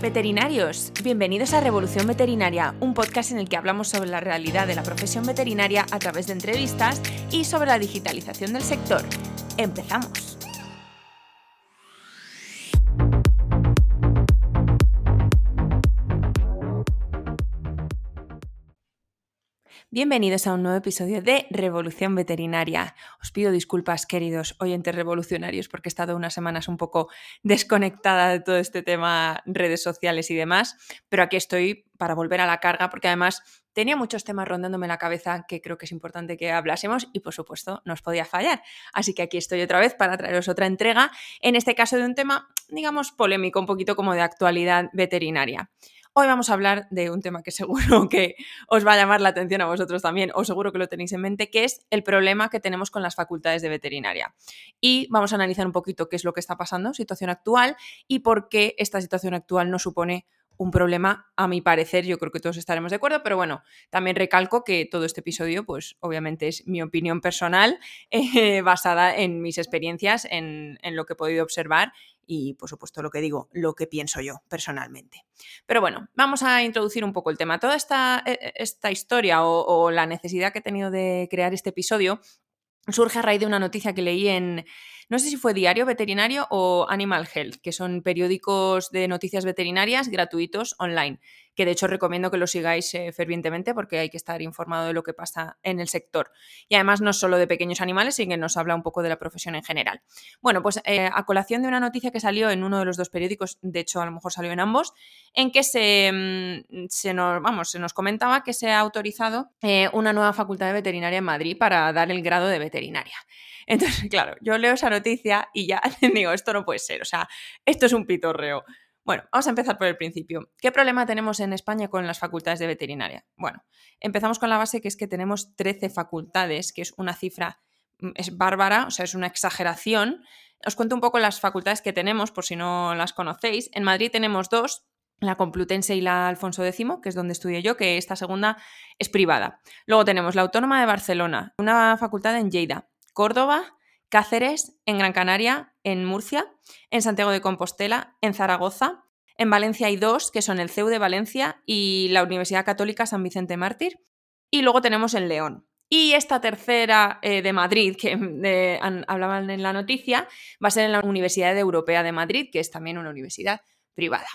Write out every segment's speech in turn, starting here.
Veterinarios, bienvenidos a Revolución Veterinaria, un podcast en el que hablamos sobre la realidad de la profesión veterinaria a través de entrevistas y sobre la digitalización del sector. Empezamos. Bienvenidos a un nuevo episodio de Revolución Veterinaria. Os pido disculpas, queridos oyentes revolucionarios, porque he estado unas semanas un poco desconectada de todo este tema, redes sociales y demás, pero aquí estoy para volver a la carga, porque además tenía muchos temas rondándome la cabeza que creo que es importante que hablásemos y por supuesto no os podía fallar. Así que aquí estoy otra vez para traeros otra entrega, en este caso de un tema, digamos, polémico, un poquito como de actualidad veterinaria. Hoy vamos a hablar de un tema que seguro que os va a llamar la atención a vosotros también, o seguro que lo tenéis en mente, que es el problema que tenemos con las facultades de veterinaria. Y vamos a analizar un poquito qué es lo que está pasando, situación actual, y por qué esta situación actual no supone un problema, a mi parecer, yo creo que todos estaremos de acuerdo, pero bueno, también recalco que todo este episodio, pues obviamente es mi opinión personal, eh, basada en mis experiencias, en, en, lo que he podido observar y por supuesto lo que digo, lo que pienso yo personalmente. Pero bueno, vamos a introducir un poco el tema. Toda esta, e, e, esta historia o, o la necesidad que he tenido de crear este episodio surge a raíz de una noticia que leí en, no sé si fue Diario Veterinario o Animal Health, que son periódicos de noticias veterinarias gratuitos online, que de hecho recomiendo que los sigáis eh, fervientemente porque hay que estar informado de lo que pasa en el sector. Y además no solo de pequeños animales, sino que nos habla un poco de la profesión en general. Bueno, pues eh, a colación de una noticia que salió en uno de los dos periódicos, de hecho a lo mejor salió en ambos, en que se, mm, se nos, vamos, se nos comentaba que se ha autorizado eh, una nueva facultad de veterinaria en Madrid para dar el grado de veterinaria. Entonces, claro, yo leo esa noticia y ya digo, esto no puede ser, o sea, esto es un pitorreo. Bueno, vamos a empezar por el principio. ¿Qué problema tenemos en España con las facultades de veterinaria? Bueno, empezamos con la base que es que tenemos 13 facultades, que es una cifra, mm, es bárbara, o sea, es una exageración. Os cuento un poco las facultades que tenemos, por si no las conocéis. En Madrid tenemos dos, la Complutense y la Alfonso X, que es donde estudié yo, que esta segunda es privada. Luego tenemos la Autónoma de Barcelona, una facultad en Lleida, Córdoba, Cáceres, en Gran Canaria, en Murcia, en Santiago de Compostela, en Zaragoza. En Valencia hay dos, que son el CEU de Valencia y la Universidad Católica San Vicente Mártir. Y luego tenemos en León. Y esta tercera eh, de Madrid, que hablaban en la noticia, va a ser en la Universidad Europea de Madrid, que es también una universidad privada.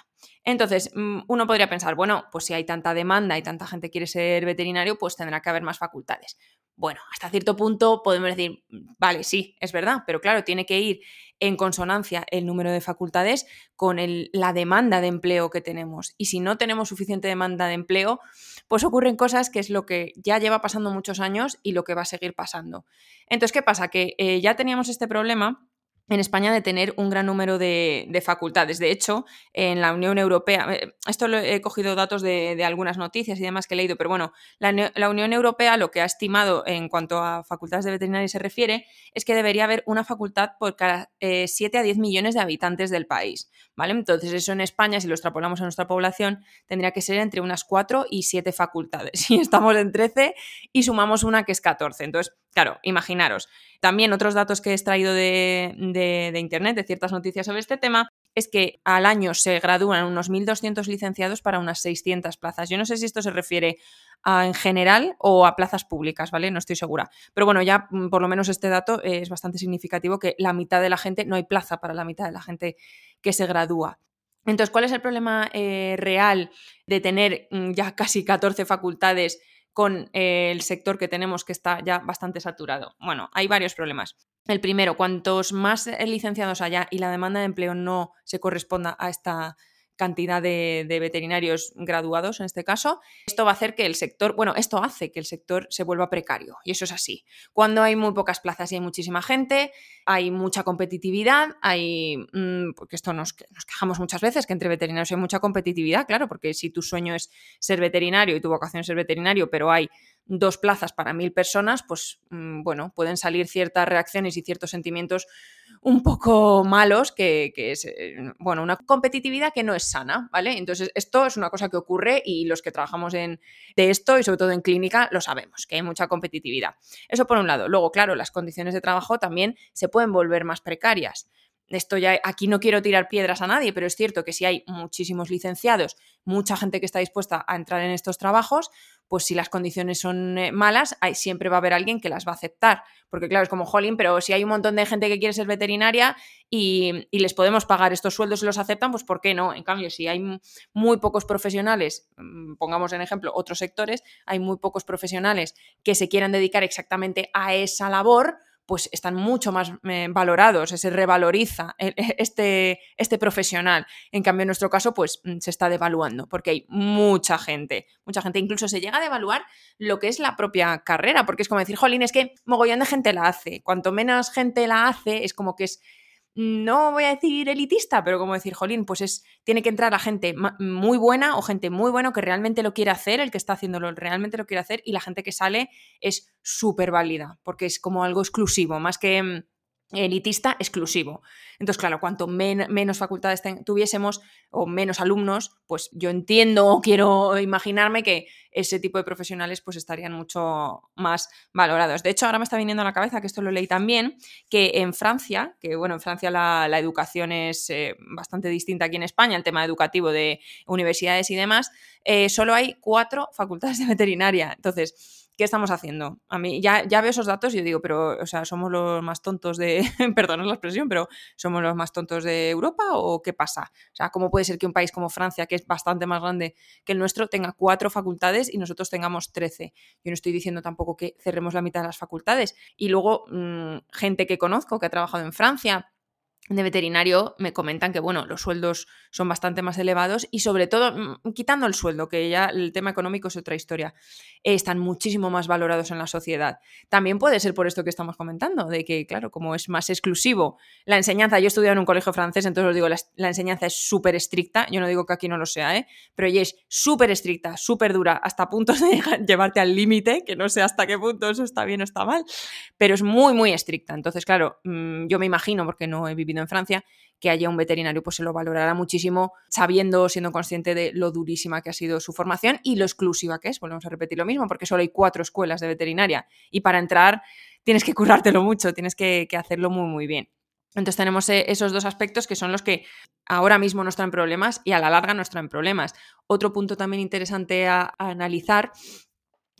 Entonces, mm, uno podría pensar, bueno, pues si hay tanta demanda y tanta gente quiere ser veterinario, pues tendrá que haber más facultades. Bueno, hasta cierto punto podemos decir, vale, sí, es verdad, pero claro, tiene que ir en consonancia el número de facultades con la demanda de empleo que tenemos. Y si no tenemos suficiente demanda de empleo, pues ocurren cosas que es lo que ya lleva pasando muchos años y lo que va a seguir pasando. Entonces, ¿qué pasa? Que eh, ya teníamos este problema en España de tener un gran número de, facultades. De hecho, en la Unión Europea, eh, esto lo he cogido datos de, algunas noticias y demás que he leído, pero bueno, la, Unión Europea lo que ha estimado en cuanto a facultades de veterinaria se refiere es que debería haber una facultad por cada 7 eh, a 10 millones de habitantes del país. ¿vale? Entonces, eso en España, si lo extrapolamos a nuestra población, tendría que ser entre unas 4 y 7 facultades. Y estamos en 13 y sumamos una que es 14. Entonces, claro, imaginaros. También otros datos que he extraído de, Internet, de ciertas noticias sobre este tema, es que al año se gradúan unos 1.200 licenciados para unas 600 plazas. Yo no sé si esto se refiere a, en general o a plazas públicas, ¿vale? No estoy segura. Pero bueno, ya mm, por lo menos este dato es bastante significativo que la mitad de la gente, no hay plaza para la mitad de la gente que se gradúa. Entonces, ¿cuál es el problema eh, real de tener mm, ya casi 14 facultades con eh, el sector que tenemos que está ya bastante saturado? Bueno, hay varios problemas. El primero, cuantos más eh, licenciados haya y la demanda de empleo no se corresponda a esta cantidad de, veterinarios graduados en este caso, esto va a hacer que el sector, bueno, esto hace que el sector se vuelva precario y eso es así. Cuando hay muy pocas plazas y hay muchísima gente, hay mucha competitividad, hay, mm, porque esto nos, nos quejamos muchas veces, que entre veterinarios hay mucha competitividad, claro, porque si tu sueño es ser veterinario y tu vocación es ser veterinario, pero hay dos plazas para mil personas, pues mm, bueno, pueden salir ciertas reacciones y ciertos sentimientos un poco malos, que, es, eh, bueno, una competitividad que no es sana, ¿vale? Entonces, esto es una cosa que ocurre y los que trabajamos en, de esto y sobre todo en clínica lo sabemos, que hay mucha competitividad. Eso por un lado. Luego, claro, las condiciones de trabajo también se pueden volver más precarias. Esto ya aquí no quiero tirar piedras a nadie, pero es cierto que si hay muchísimos licenciados, mucha gente que está dispuesta a entrar en estos trabajos, pues si las condiciones son eh, malas, hay, siempre va a haber alguien que las va a aceptar. Porque claro, es como, jolín, pero si hay un montón de gente que quiere ser veterinaria y, y les podemos pagar estos sueldos y los aceptan, pues ¿por qué no? En cambio, si hay muy pocos profesionales, mm, pongamos en ejemplo otros sectores, hay muy pocos profesionales que se quieran dedicar exactamente a esa labor, pues están mucho más eh, valorados, se revaloriza e, e, este, este profesional. En cambio, en nuestro caso, pues mm, se está devaluando, porque hay mucha gente, mucha gente, incluso se llega a devaluar lo que es la propia carrera, porque es como decir, jolín, es que mogollón de gente la hace. Cuanto menos gente la hace, es como que es no voy a decir elitista, pero como decir, jolín, pues es, tiene que entrar la gente muy buena o gente muy buena que realmente lo quiere hacer, el que está haciéndolo realmente lo quiere hacer, y la gente que sale es súper válida, porque es como algo exclusivo, más que mm, elitista exclusivo. Entonces, claro, cuanto menos facultades tuviésemos o menos alumnos, pues yo entiendo o quiero imaginarme que ese tipo de profesionales pues estarían mucho más valorados. De hecho, ahora me está viniendo a la cabeza, que esto lo leí también, que en Francia, que bueno, en Francia la, educación es eh, bastante distinta aquí en España, el tema educativo de universidades y demás, eh, solo hay cuatro facultades de veterinaria. Entonces, ¿qué estamos haciendo? A mí ya, ya veo esos datos y yo digo, pero, o sea, ¿somos los más tontos de, perdón la expresión, pero ¿somos los más tontos de Europa o qué pasa? O sea, ¿cómo puede ser que un país como Francia, que es bastante más grande que el nuestro, tenga cuatro facultades y nosotros tengamos trece? Yo no estoy diciendo tampoco que cerremos la mitad de las facultades. Y luego, mm, gente que conozco que ha trabajado en Francia, de veterinario me comentan que, bueno, los sueldos son bastante más elevados y sobre todo, mm, quitando el sueldo, que ya el tema económico es otra historia, están muchísimo más valorados en la sociedad. También puede ser por esto que estamos comentando, de que, claro, como es más exclusivo la enseñanza, yo he estudiado en un colegio francés, entonces os digo, la, enseñanza es súper estricta, yo no digo que aquí no lo sea, ¿eh? pero ella es súper estricta, súper dura, hasta puntos de llevarte al límite, que no sé hasta qué punto eso está bien o está mal, pero es muy, muy estricta. Entonces, claro, mm, yo me imagino, porque no he vivido en Francia, que haya un veterinario, pues se lo valorará muchísimo, sabiendo, siendo consciente de lo durísima que ha sido su formación y lo exclusiva que es. Volvemos a repetir lo mismo, porque solo hay cuatro escuelas de veterinaria y para entrar tienes que currártelo mucho, tienes que, hacerlo muy, muy bien. Entonces tenemos eh, esos dos aspectos que son los que ahora mismo nos traen problemas y a la larga nos traen problemas. Otro punto también interesante a analizar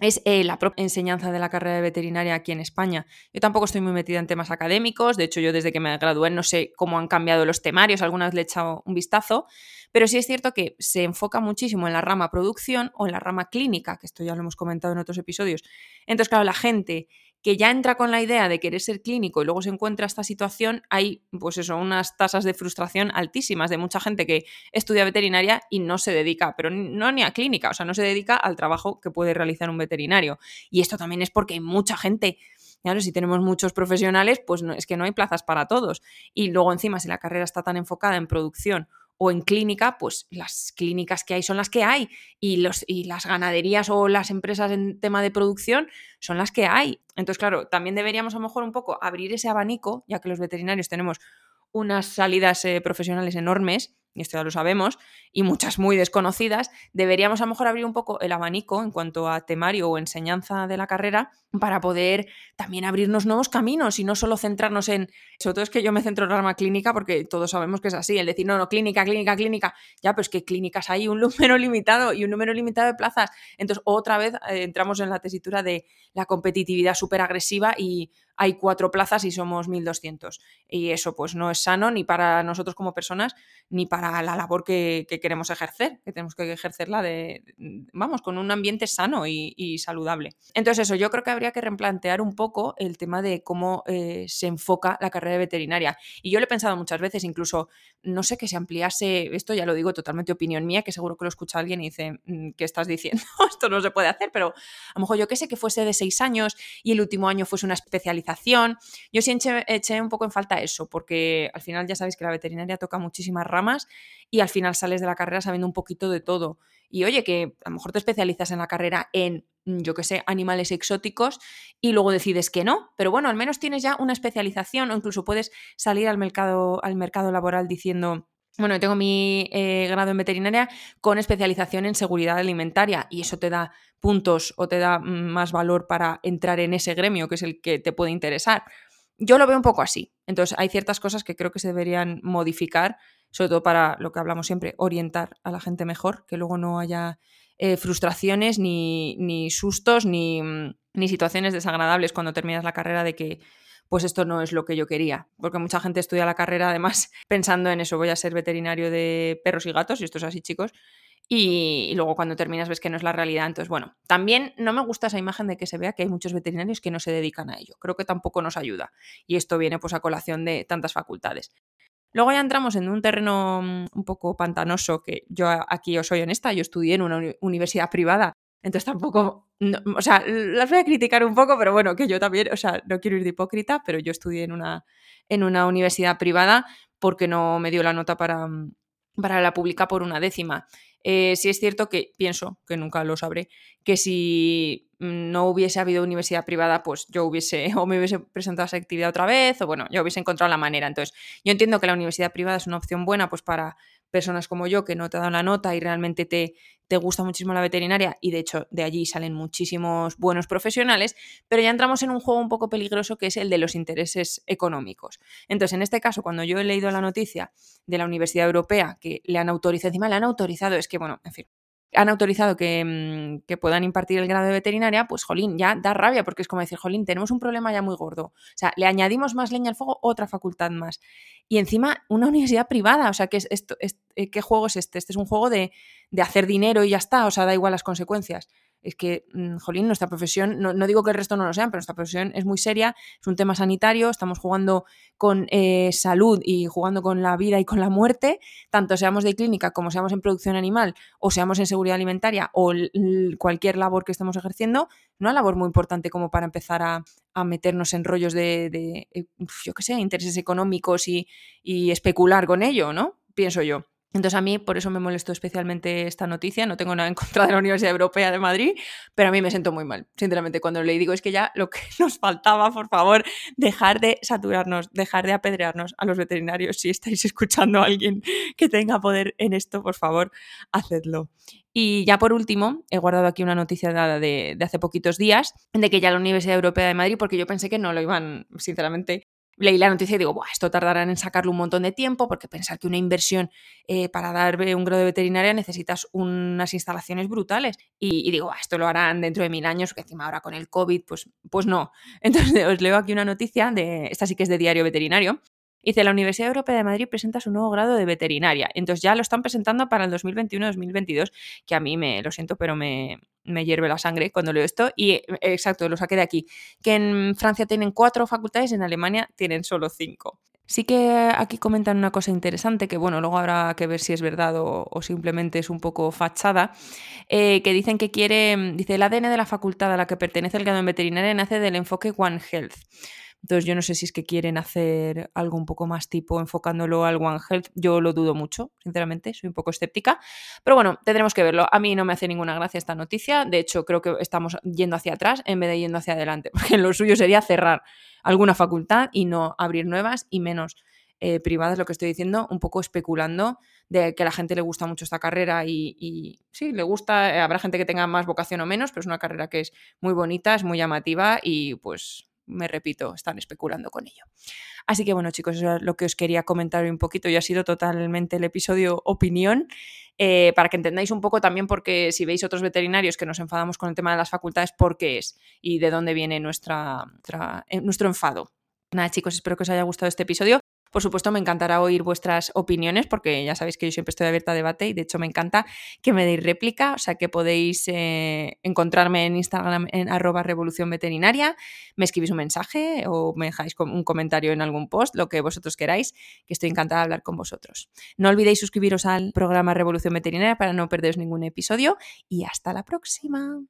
es eh, la propia enseñanza de la carrera de veterinaria aquí en España. Yo tampoco estoy muy metida en temas académicos, de hecho yo desde que me gradué no sé cómo han cambiado los temarios, alguna vez le he echado un vistazo, pero sí es cierto que se enfoca muchísimo en la rama producción o en la rama clínica, que esto ya lo hemos comentado en otros episodios. Entonces, claro, la gente que ya entra con la idea de querer ser clínico y luego se encuentra esta situación, hay pues eso, unas tasas de frustración altísimas de mucha gente que estudia veterinaria y no se dedica, pero no ni a clínica, o sea, no se dedica al trabajo que puede realizar un veterinario. Y esto también es porque hay mucha gente Claro, si tenemos muchos profesionales, pues es que no hay plazas para todos. Y luego encima, si la carrera está tan enfocada en producción o en clínica, pues las clínicas que hay son las que hay y, los, y las ganaderías o las empresas en tema de producción son las que hay. Entonces, claro, también deberíamos a lo mejor un poco abrir ese abanico, ya que los veterinarios tenemos unas salidas eh, profesionales enormes y esto ya lo sabemos, y muchas muy desconocidas, deberíamos a lo mejor abrir un poco el abanico en cuanto a temario o enseñanza de la carrera para poder también abrirnos nuevos caminos y no solo centrarnos en, sobre todo es que yo me centro en la rama clínica porque todos sabemos que es así, el decir, no, no, clínica, clínica, clínica, ya, pues que clínicas hay un número limitado y un número limitado de plazas. Entonces, otra vez eh, entramos en la tesitura de la competitividad súper agresiva y hay cuatro plazas y somos 1.200. Y eso pues no es sano ni para nosotros como personas ni para la labor que, queremos ejercer, que tenemos que ejercerla de, vamos, con un ambiente sano y, saludable. Entonces eso, yo creo que habría que replantear un poco el tema de cómo eh, se enfoca la carrera de veterinaria. Y yo lo he pensado muchas veces, incluso, no sé que se ampliase, esto ya lo digo totalmente opinión mía, que seguro que lo escucha alguien y dice, mm, ¿qué estás diciendo? esto no se puede hacer, pero a lo mejor yo que sé que fuese de seis años y el último año fuese una especialización yo sí eché, un poco en falta eso, porque al final ya sabéis que la veterinaria toca muchísimas ramas y al final sales de la carrera sabiendo un poquito de todo. Y oye, que a lo mejor te especializas en la carrera en, yo qué sé, animales exóticos y luego decides que no, pero bueno, al menos tienes ya una especialización o incluso puedes salir al mercado, al mercado laboral diciendo bueno, tengo mi eh, grado en veterinaria con especialización en seguridad alimentaria y eso te da puntos o te da más valor para entrar en ese gremio que es el que te puede interesar. yo lo veo un poco así. Entonces, hay ciertas cosas que creo que se deberían modificar, sobre todo para lo que hablamos siempre, orientar a la gente mejor, que luego no haya eh, frustraciones, ni, ni sustos, ni, ni situaciones desagradables cuando terminas la carrera de que pues esto no es lo que yo quería. Porque mucha gente estudia la carrera además pensando en eso, voy a ser veterinario de perros y gatos, y esto es así chicos, y, luego cuando terminas ves que no es la realidad. Entonces, bueno, también no me gusta esa imagen de que se vea que hay muchos veterinarios que no se dedican a ello. Creo que tampoco nos ayuda. Y esto viene pues a colación de tantas facultades. Luego ya entramos en un terreno mm, un poco pantanoso, que yo aquí os soy honesta, yo estudié en una universidad privada, entonces tampoco, o sea, las voy a criticar un poco, pero bueno, que yo también, o sea, no quiero ir de hipócrita, pero yo estudié en una, en una universidad privada porque no me dio la nota para, mm, para la pública por una décima. Eh, sí es cierto que pienso, que nunca lo sabré, que si no hubiese habido universidad privada, pues yo hubiese o me hubiese presentado esa actividad otra vez o bueno, yo hubiese encontrado la manera. Entonces, yo entiendo que la universidad privada es una opción buena pues para personas como yo que no te dan la nota y realmente te, te gusta muchísimo la veterinaria y de hecho de allí salen muchísimos buenos profesionales, pero ya entramos en un juego un poco peligroso que es el de los intereses económicos. Entonces, en este caso, cuando yo he leído la noticia de la Universidad Europea que le han autorizado, encima le han autorizado, es que bueno, en fin, han autorizado mm, que, puedan impartir el grado de veterinaria, pues jolín, ya da rabia, porque es como decir, jolín, tenemos un problema ya muy gordo. O sea, le añadimos más leña al fuego, otra facultad más. Y encima, una universidad privada. O sea, ¿qué, es esto, eh, ¿qué juego es este? Este es un juego de, de hacer dinero y ya está. O sea, da igual las consecuencias es que, mm, jolín, nuestra profesión, no, digo que el resto no lo sean, pero nuestra profesión es muy seria, es un tema sanitario, estamos jugando con eh, salud y jugando con la vida y con la muerte, tanto seamos de clínica como seamos en producción animal o seamos en seguridad alimentaria o cualquier labor que estemos ejerciendo, una labor muy importante como para empezar a, meternos en rollos de, eh, yo qué sé, intereses económicos y, y especular con ello, ¿no? Pienso yo. Entonces a mí por eso me molestó especialmente esta noticia, no tengo nada en contra de la Universidad Europea de Madrid, pero a mí me siento muy mal, sinceramente, cuando le digo es que ya lo que nos faltaba, por favor, dejar de saturarnos, dejar de apedrearnos a los veterinarios. Si estáis escuchando a alguien que tenga poder en esto, por favor, hacedlo. Y ya por último, he guardado aquí una noticia dada de, de, hace poquitos días, de que ya la Universidad Europea de Madrid, porque yo pensé que no lo iban, sinceramente, leí la noticia y digo, Buah, esto tardará en sacarlo un montón de tiempo, porque pensar que una inversión eh, para dar un grado de veterinaria necesitas unas instalaciones brutales. Y, digo, esto lo harán dentro de mil años, que encima ahora con el COVID, pues, pues no. Entonces os leo aquí una noticia, de, esta sí que es de diario veterinario, Dice, la Universidad Europea de Madrid presenta su nuevo grado de veterinaria. Entonces ya lo están presentando para el 2021-2022, que a mí me, lo siento, pero me, me hierve la sangre cuando leo esto. Y eh, exacto, lo saqué de aquí. Que en Francia tienen cuatro facultades, en Alemania tienen solo cinco. Sí que aquí comentan una cosa interesante, que bueno, luego habrá que ver si es verdad o, simplemente es un poco fachada, eh, que dicen que quiere, dice, el ADN de la facultad a la que pertenece el grado en veterinaria nace del enfoque One Health. Entonces yo no sé si es que quieren hacer algo un poco más tipo enfocándolo al One Health. Yo lo dudo mucho, sinceramente, soy un poco escéptica. Pero bueno, tendremos que verlo. A mí no me hace ninguna gracia esta noticia. De hecho, creo que estamos yendo hacia atrás en vez de yendo hacia adelante. Porque lo suyo sería cerrar alguna facultad y no abrir nuevas y menos eh, privadas, lo que estoy diciendo, un poco especulando de que a la gente le gusta mucho esta carrera y, sí, le gusta, eh, habrá gente que tenga más vocación o menos, pero es una carrera que es muy bonita, es muy llamativa y pues me repito, están especulando con ello. Así que bueno, chicos, eso es lo que os quería comentar un poquito. y ha sido totalmente el episodio opinión. Eh, para que entendáis un poco también porque si veis otros veterinarios que nos enfadamos con el tema de las facultades, por qué es y de dónde viene nuestra, eh, nuestro enfado. Nada, chicos, espero que os haya gustado este episodio. Por supuesto, me encantará oír vuestras opiniones porque ya sabéis que yo siempre estoy abierta a debate y de hecho me encanta que me deis réplica, o sea que podéis eh, encontrarme en Instagram en arroba revolución veterinaria, me escribís un mensaje o me dejáis un comentario en algún post, lo que vosotros queráis, que estoy encantada de hablar con vosotros. No olvidéis suscribiros al programa Revolución Veterinaria para no perderos ningún episodio y hasta la próxima.